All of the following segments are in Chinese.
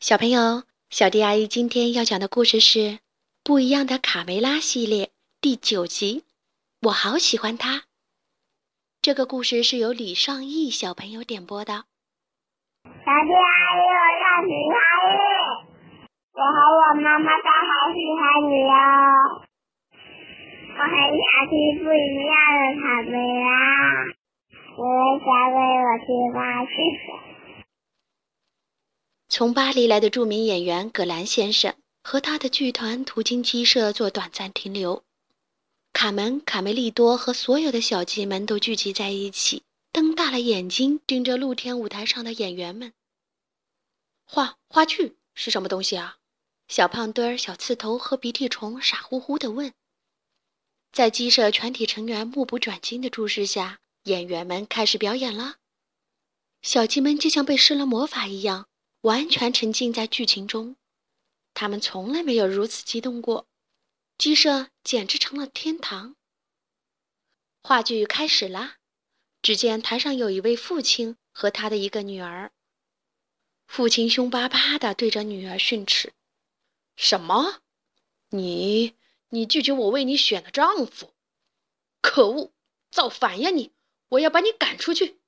小朋友，小迪阿姨今天要讲的故事是《不一样的卡梅拉》系列第九集。我好喜欢它。这个故事是由李尚义小朋友点播的。小迪阿姨，我要喜欢你。我和我妈妈都好喜欢你哦。我很想听不一样的卡梅拉。你们想给我听吗？谢谢。从巴黎来的著名演员葛兰先生和他的剧团途经鸡舍做短暂停留。卡门、卡梅利多和所有的小鸡们都聚集在一起，瞪大了眼睛盯着露天舞台上的演员们。话话剧是什么东西啊？小胖墩儿、小刺头和鼻涕虫傻乎乎地问。在鸡舍全体成员目不转睛的注视下，演员们开始表演了。小鸡们就像被施了魔法一样。完全沉浸在剧情中，他们从来没有如此激动过。鸡舍简直成了天堂。话剧开始啦！只见台上有一位父亲和他的一个女儿。父亲凶巴巴地对着女儿训斥：“什么？你你拒绝我为你选的丈夫？可恶，造反呀你！我要把你赶出去！”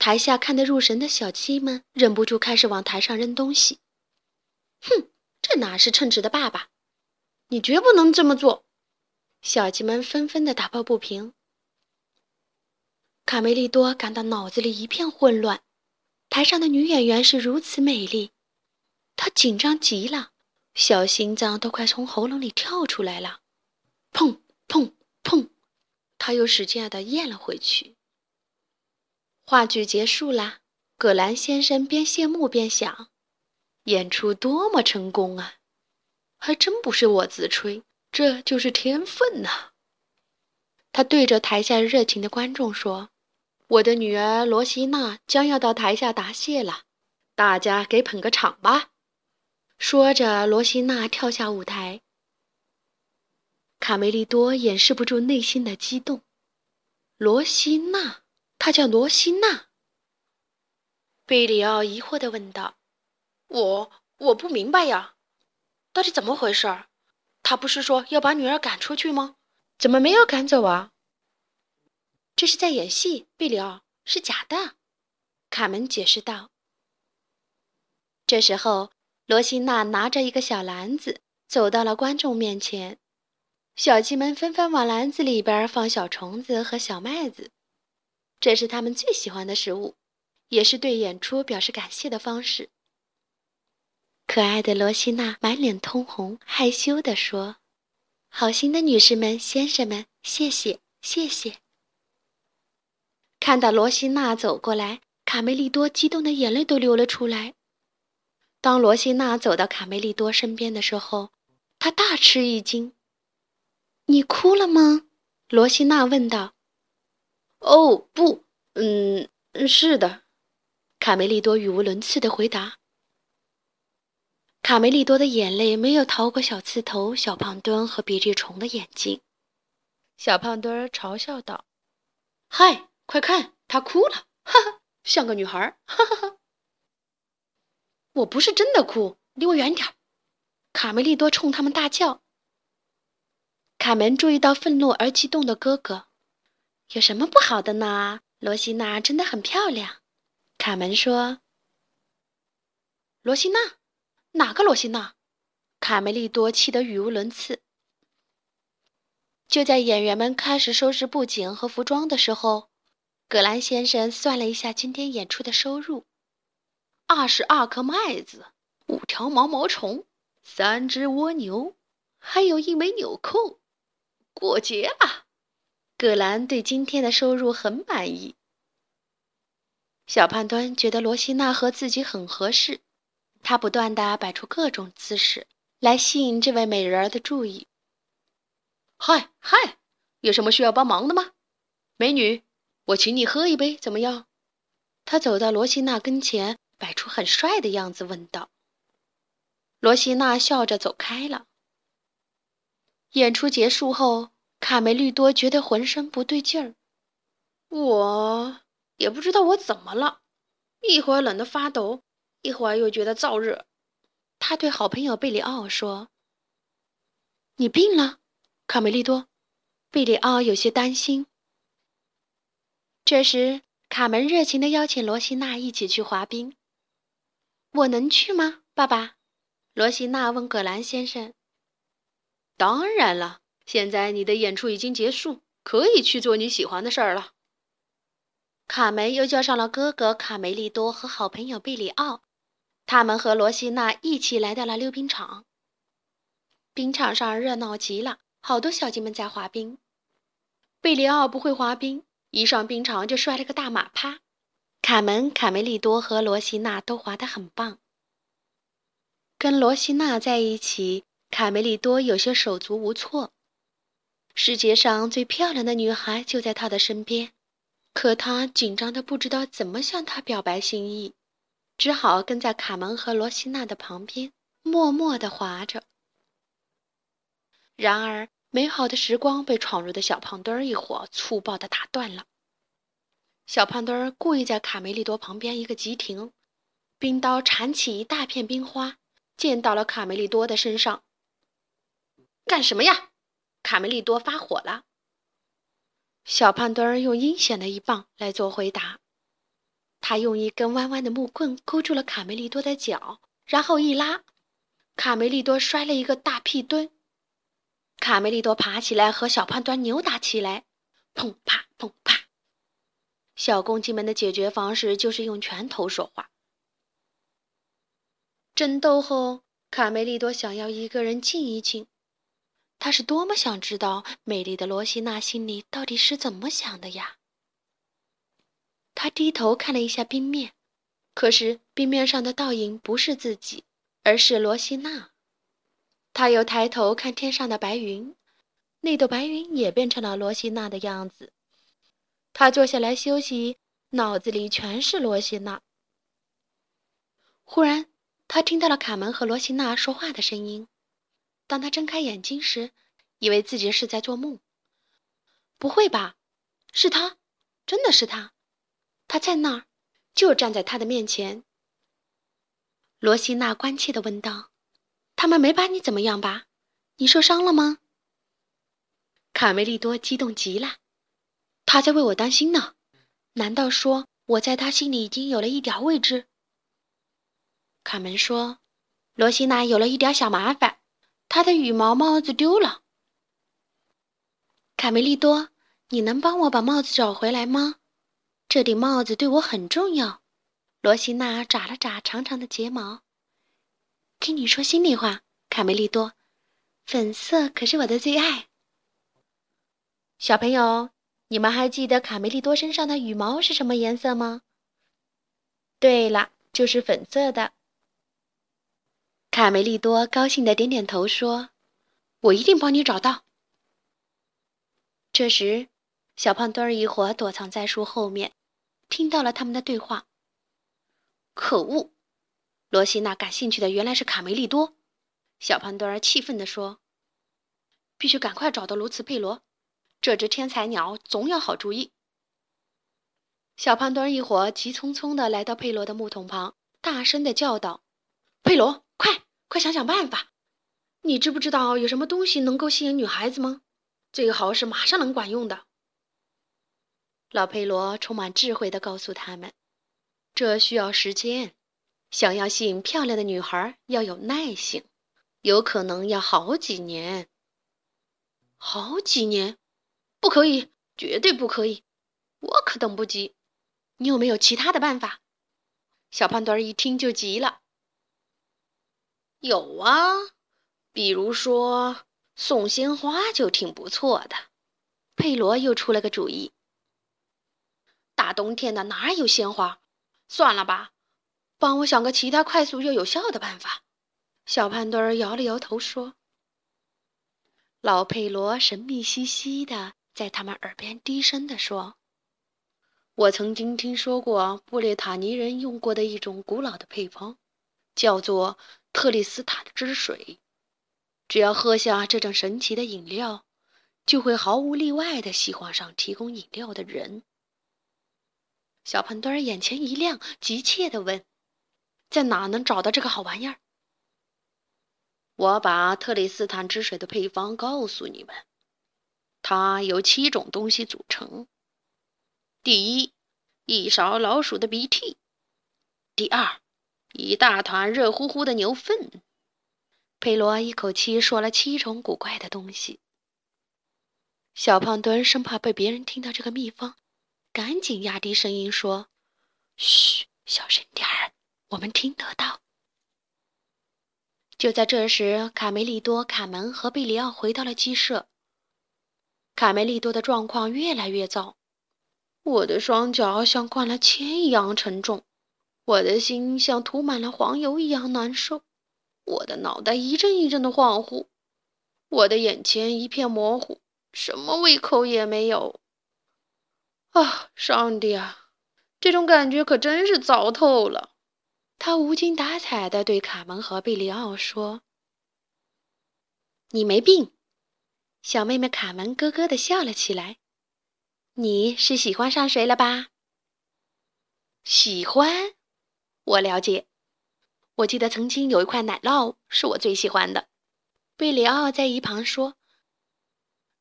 台下看得入神的小鸡们忍不住开始往台上扔东西。哼，这哪是称职的爸爸？你绝不能这么做！小鸡们纷纷的打抱不平。卡梅利多感到脑子里一片混乱。台上的女演员是如此美丽，她紧张极了，小心脏都快从喉咙里跳出来了。砰砰砰，她又使劲的咽了回去。话剧结束啦，葛兰先生边谢幕边想：“演出多么成功啊！还真不是我自吹，这就是天分呐。”他对着台下热情的观众说：“我的女儿罗西娜将要到台下答谢了，大家给捧个场吧。”说着，罗西娜跳下舞台。卡梅利多掩饰不住内心的激动，罗西娜。他叫罗西娜。贝里奥疑惑地问道：“我我不明白呀，到底怎么回事？他不是说要把女儿赶出去吗？怎么没有赶走啊？”这是在演戏，贝里奥是假的。”卡门解释道。这时候，罗西娜拿着一个小篮子走到了观众面前，小鸡们纷纷往篮子里边放小虫子和小麦子。这是他们最喜欢的食物，也是对演出表示感谢的方式。可爱的罗西娜满脸通红，害羞地说：“好心的女士们、先生们，谢谢，谢谢。”看到罗西娜走过来，卡梅利多激动的眼泪都流了出来。当罗西娜走到卡梅利多身边的时候，他大吃一惊：“你哭了吗？”罗西娜问道。哦不，嗯，是的，卡梅利多语无伦次的回答。卡梅利多的眼泪没有逃过小刺头、小胖墩和鼻涕虫的眼睛。小胖墩儿嘲笑道：“嗨，快看，他哭了，哈哈，像个女孩，哈哈哈。”我不是真的哭，离我远点儿！卡梅利多冲他们大叫。卡门注意到愤怒而激动的哥哥。有什么不好的呢？罗西娜真的很漂亮，卡门说。罗西娜，哪个罗西娜？卡梅利多气得语无伦次。就在演员们开始收拾布景和服装的时候，葛兰先生算了一下今天演出的收入：二十二颗麦子，五条毛毛虫，三只蜗牛，还有一枚纽扣。过节了。葛兰对今天的收入很满意。小胖墩觉得罗西娜和自己很合适，他不断的摆出各种姿势来吸引这位美人儿的注意。嗨嗨，有什么需要帮忙的吗，美女？我请你喝一杯，怎么样？他走到罗西娜跟前，摆出很帅的样子，问道。罗西娜笑着走开了。演出结束后。卡梅利多觉得浑身不对劲儿，我也不知道我怎么了，一会儿冷得发抖，一会儿又觉得燥热。他对好朋友贝里奥说：“你病了，卡梅利多。”贝里奥有些担心。这时，卡门热情地邀请罗西娜一起去滑冰。我能去吗，爸爸？罗西娜问葛兰先生。当然了，现在你的演出已经结束，可以去做你喜欢的事儿了。卡梅又叫上了哥哥卡梅利多和好朋友贝里奥，他们和罗西娜一起来到了溜冰场。冰场上热闹极了，好多小鸡们在滑冰。贝里奥不会滑冰，一上冰场就摔了个大马趴。卡门、卡梅利多和罗西娜都滑得很棒。跟罗西娜在一起，卡梅利多有些手足无措。世界上最漂亮的女孩就在他的身边。可他紧张的不知道怎么向她表白心意，只好跟在卡门和罗西娜的旁边，默默的滑着。然而，美好的时光被闯入的小胖墩儿一伙粗暴的打断了。小胖墩儿故意在卡梅利多旁边一个急停，冰刀铲起一大片冰花，溅到了卡梅利多的身上。干什么呀？卡梅利多发火了。小胖墩儿用阴险的一棒来做回答，他用一根弯弯的木棍勾住了卡梅利多的脚，然后一拉，卡梅利多摔了一个大屁墩。卡梅利多爬起来和小胖墩扭打起来，砰啪砰啪。小公鸡们的解决方式就是用拳头说话。争斗后，卡梅利多想要一个人静一静。他是多么想知道美丽的罗西娜心里到底是怎么想的呀！他低头看了一下冰面，可是冰面上的倒影不是自己，而是罗西娜。他又抬头看天上的白云，那朵白云也变成了罗西娜的样子。他坐下来休息，脑子里全是罗西娜。忽然，他听到了卡门和罗西娜说话的声音。当他睁开眼睛时，以为自己是在做梦。不会吧？是他，真的是他，他在那儿，就站在他的面前。罗西娜关切地问道：“他们没把你怎么样吧？你受伤了吗？”卡梅利多激动极了，他在为我担心呢。难道说我在他心里已经有了一点位置？卡门说：“罗西娜有了一点小麻烦。”他的羽毛帽子丢了，卡梅利多，你能帮我把帽子找回来吗？这顶帽子对我很重要。罗西娜眨了眨长长的睫毛。听你说心里话，卡梅利多，粉色可是我的最爱。小朋友，你们还记得卡梅利多身上的羽毛是什么颜色吗？对了，就是粉色的。卡梅利多高兴的点点头，说：“我一定帮你找到。”这时，小胖墩儿一伙躲藏在树后面，听到了他们的对话。可恶！罗西娜感兴趣的原来是卡梅利多。小胖墩儿气愤地说：“必须赶快找到卢茨佩罗，这只天才鸟总有好主意。”小胖墩儿一伙急匆匆地来到佩罗的木桶旁，大声地叫道：“佩罗！”快，快想想办法！你知不知道有什么东西能够吸引女孩子吗？最好是马上能管用的。老佩罗充满智慧地告诉他们：“这需要时间，想要吸引漂亮的女孩要有耐性，有可能要好几年。好几年？不可以，绝对不可以！我可等不及。你有没有其他的办法？”小胖墩儿一听就急了。有啊，比如说送鲜花就挺不错的。佩罗又出了个主意。大冬天的哪有鲜花？算了吧，帮我想个其他快速又有效的办法。小胖墩儿摇了摇头说：“老佩罗神秘兮兮的在他们耳边低声的说：‘我曾经听说过布列塔尼人用过的一种古老的配方，叫做……’”特里斯塔的汁水，只要喝下这种神奇的饮料，就会毫无例外的喜欢上提供饮料的人。小胖墩儿眼前一亮，急切地问：“在哪能找到这个好玩意儿？我把特里斯坦之水的配方告诉你们，它由七种东西组成。第一，一勺老鼠的鼻涕；第二，一大团热乎乎的牛粪。佩罗一口气说了七种古怪的东西。小胖墩生怕被别人听到这个秘方，赶紧压低声音说：“嘘，小声点儿，我们听得到。”就在这时，卡梅利多、卡门和贝里奥回到了鸡舍。卡梅利多的状况越来越糟。我的双脚像灌了铅一样沉重，我的心像涂满了黄油一样难受，我的脑袋一阵一阵的恍惚，我的眼前一片模糊，什么胃口也没有。啊，上帝啊，这种感觉可真是糟透了！他无精打采地对卡门和贝里奥说：“你没病。”小妹妹卡门咯咯地笑了起来。你是喜欢上谁了吧？喜欢，我了解。我记得曾经有一块奶酪是我最喜欢的。贝里奥在一旁说。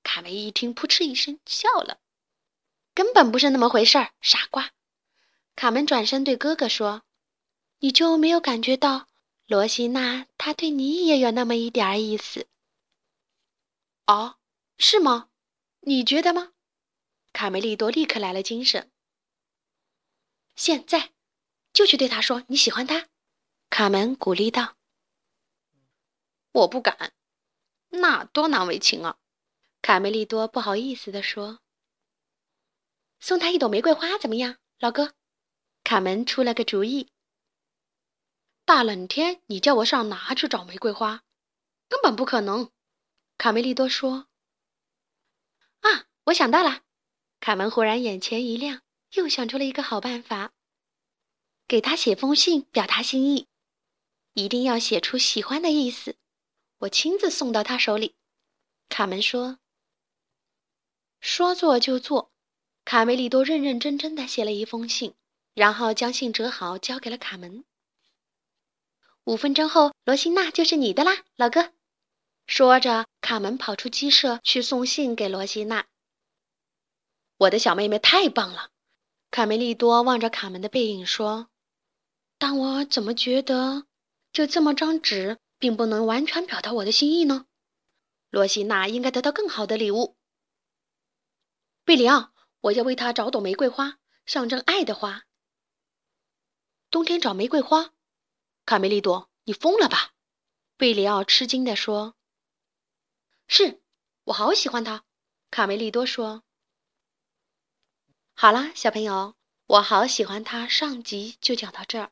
卡梅一听，扑哧一声笑了。根本不是那么回事儿，傻瓜。卡门转身对哥哥说：“你就没有感觉到罗西娜她对你也有那么一点儿意思？”哦，是吗？你觉得吗？卡梅利多立刻来了精神。现在就去对他说你喜欢他，卡门鼓励道。我不敢，那多难为情啊！卡梅利多不好意思地说。送他一朵玫瑰花怎么样，老哥？卡门出了个主意。大冷天，你叫我上哪去找玫瑰花？根本不可能！卡梅利多说。啊，我想到了。卡门忽然眼前一亮，又想出了一个好办法。给他写封信，表达心意，一定要写出喜欢的意思。我亲自送到他手里。卡门说：“说做就做。”卡梅利多认认真真的写了一封信，然后将信折好，交给了卡门。五分钟后，罗西娜就是你的啦，老哥。说着，卡门跑出鸡舍去送信给罗西娜。我的小妹妹太棒了，卡梅利多望着卡门的背影说：“但我怎么觉得，就这么张纸，并不能完全表达我的心意呢？罗西娜应该得到更好的礼物。贝里奥，我要为她找朵玫瑰花，象征爱的花。冬天找玫瑰花？卡梅利多，你疯了吧？”贝里奥吃惊地说。“是，我好喜欢它。”卡梅利多说。好啦，小朋友，我好喜欢他。上集就讲到这儿，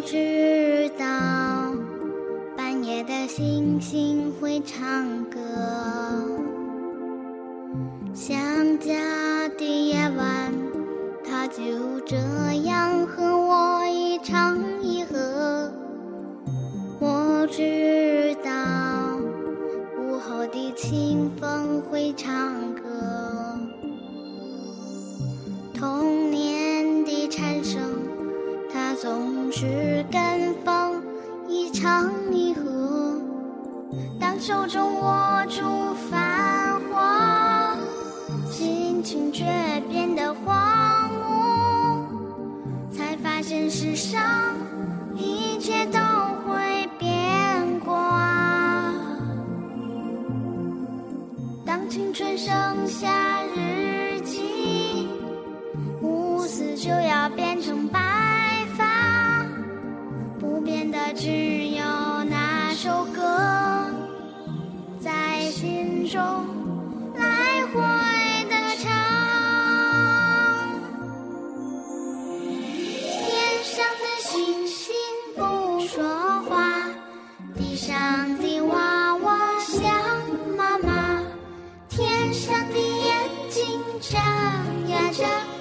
我知道，半夜的星星会唱歌，想家的夜晚，它就这样和我一唱一和。我知道午后的清风会唱手中握住唱呀唱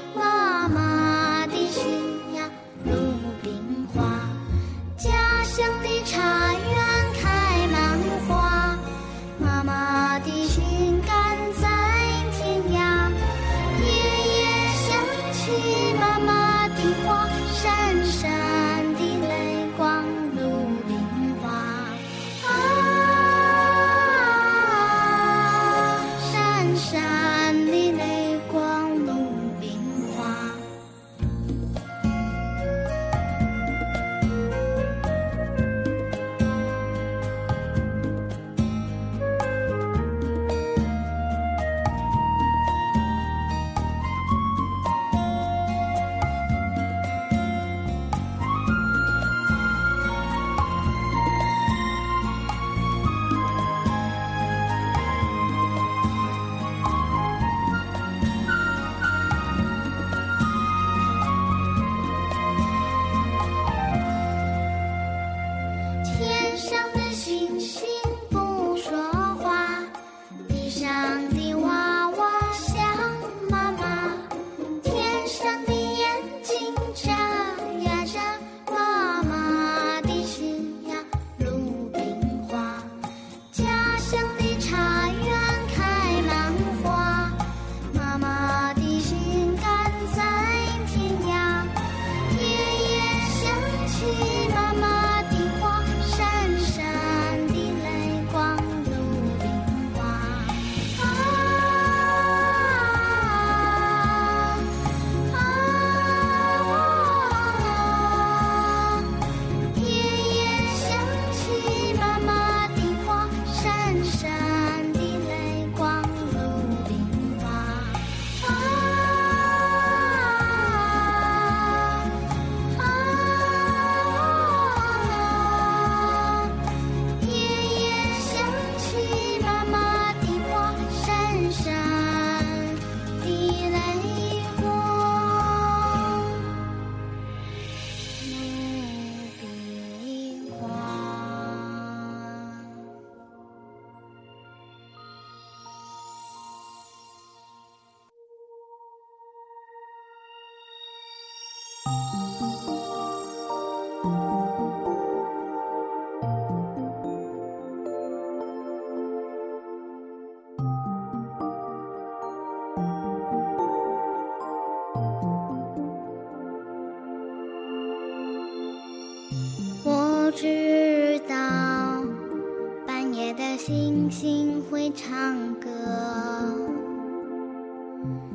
唱歌，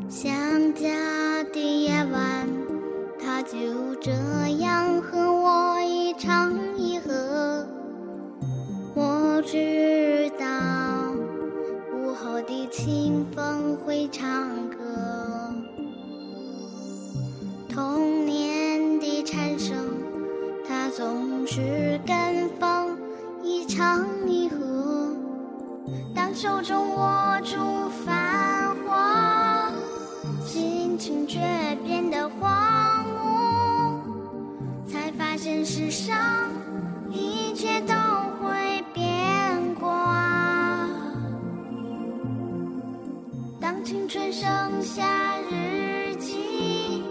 想家的夜晚，它就这样和我一唱一和。我知道午后的清风会唱歌，童年的蝉声，它总是跟风一唱。手中握住繁华，心情却变得荒芜，才发现世上一切都会变卦。当青春剩下日记，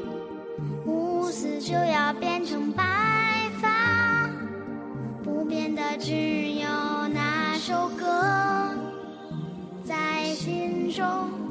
乌丝就要变成白发，不变的只中。